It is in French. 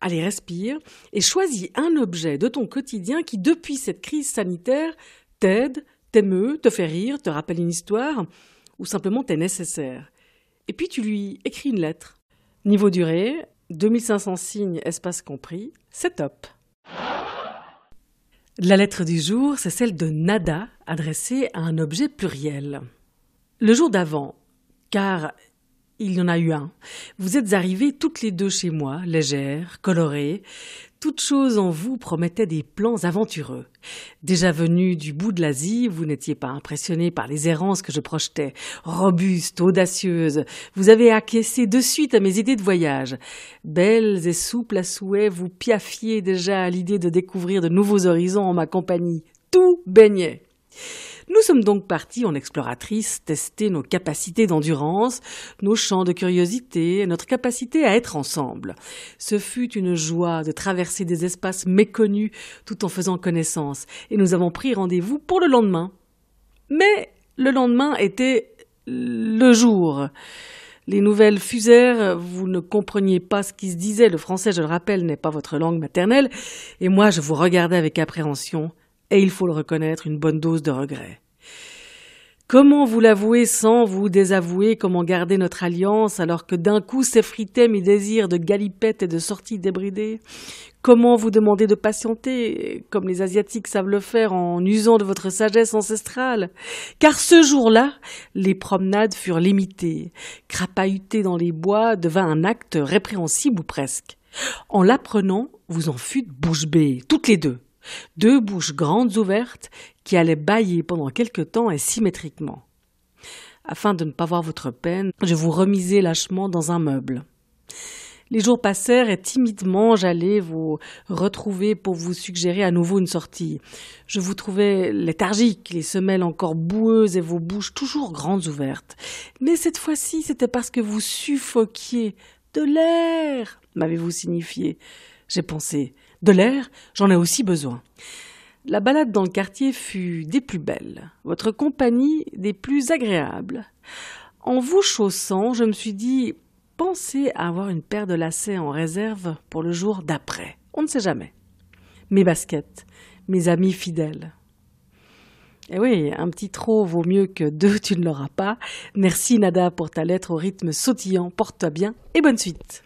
allez respire, et choisis un objet de ton quotidien qui, depuis cette crise sanitaire, t'aide, t'émeut, te fait rire, te rappelle une histoire, ou simplement t'est nécessaire. Et puis tu lui écris une lettre. Niveau durée, 2500 signes, espace compris, c'est top. La lettre du jour, c'est celle de Nada, adressée à un objet pluriel. Le jour d'avant, car il y en a eu un. Vous êtes arrivées toutes les deux chez moi, légères, colorées. Toute chose en vous promettait des plans aventureux. Déjà venue du bout de l'Asie, vous n'étiez pas impressionné par les errances que je projetais. Robuste, audacieuse, vous avez acquiescé de suite à mes idées de voyage. Belles et souples à souhait, vous piaffiez déjà à l'idée de découvrir de nouveaux horizons en ma compagnie. Tout baignait. Nous sommes donc partis en exploratrice tester nos capacités d'endurance, nos champs de curiosité notre capacité à être ensemble. Ce fut une joie de traverser des espaces méconnus tout en faisant connaissance, et nous avons pris rendez-vous pour le lendemain. Mais le lendemain était le jour. Les nouvelles fusèrent, vous ne compreniez pas ce qui se disait, le français, je le rappelle, n'est pas votre langue maternelle, et moi je vous regardais avec appréhension et il faut le reconnaître, une bonne dose de regret. Comment vous l'avouer sans vous désavouer? Comment garder notre alliance alors que d'un coup s'effritaient mes désirs de galipette et de sortie débridée? Comment vous demander de patienter, comme les Asiatiques savent le faire en usant de votre sagesse ancestrale? Car ce jour-là, les promenades furent limitées. Crapahuter dans les bois devint un acte répréhensible ou presque. En l'apprenant, vous en fûtes bouche bée, toutes les deux deux bouches grandes ouvertes qui allaient bâiller pendant quelque temps et symétriquement. Afin de ne pas voir votre peine, je vous remisai lâchement dans un meuble. Les jours passèrent et timidement j'allais vous retrouver pour vous suggérer à nouveau une sortie. Je vous trouvais léthargique, les semelles encore boueuses et vos bouches toujours grandes ouvertes. Mais cette fois-ci, c'était parce que vous suffoquiez de l'air, m'avez-vous signifié. J'ai pensé, de l'air, j'en ai aussi besoin. La balade dans le quartier fut des plus belles, votre compagnie des plus agréables. En vous chaussant, je me suis dit pensez à avoir une paire de lacets en réserve pour le jour d'après. On ne sait jamais. Mes baskets, mes amis fidèles. Eh oui, un petit trop vaut mieux que deux, tu ne l'auras pas. Merci Nada pour ta lettre au rythme sautillant. Porte-toi bien et bonne suite.